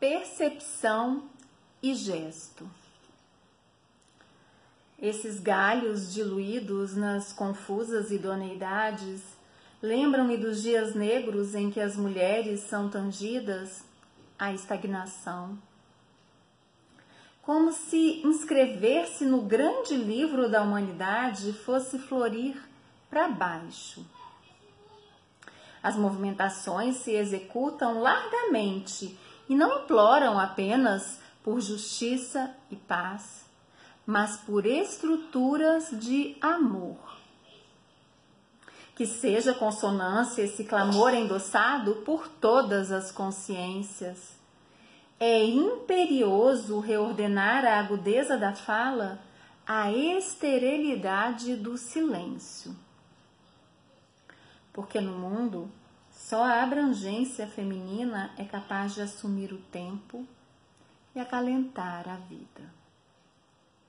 percepção e gesto. Esses galhos diluídos nas confusas idoneidades lembram-me dos dias negros em que as mulheres são tangidas à estagnação. Como se inscrever-se no grande livro da humanidade fosse florir para baixo. As movimentações se executam largamente e não imploram apenas por justiça e paz mas por estruturas de amor. Que seja consonância esse clamor endossado por todas as consciências. É imperioso reordenar a agudeza da fala à esterilidade do silêncio. Porque no mundo, só a abrangência feminina é capaz de assumir o tempo e acalentar a vida.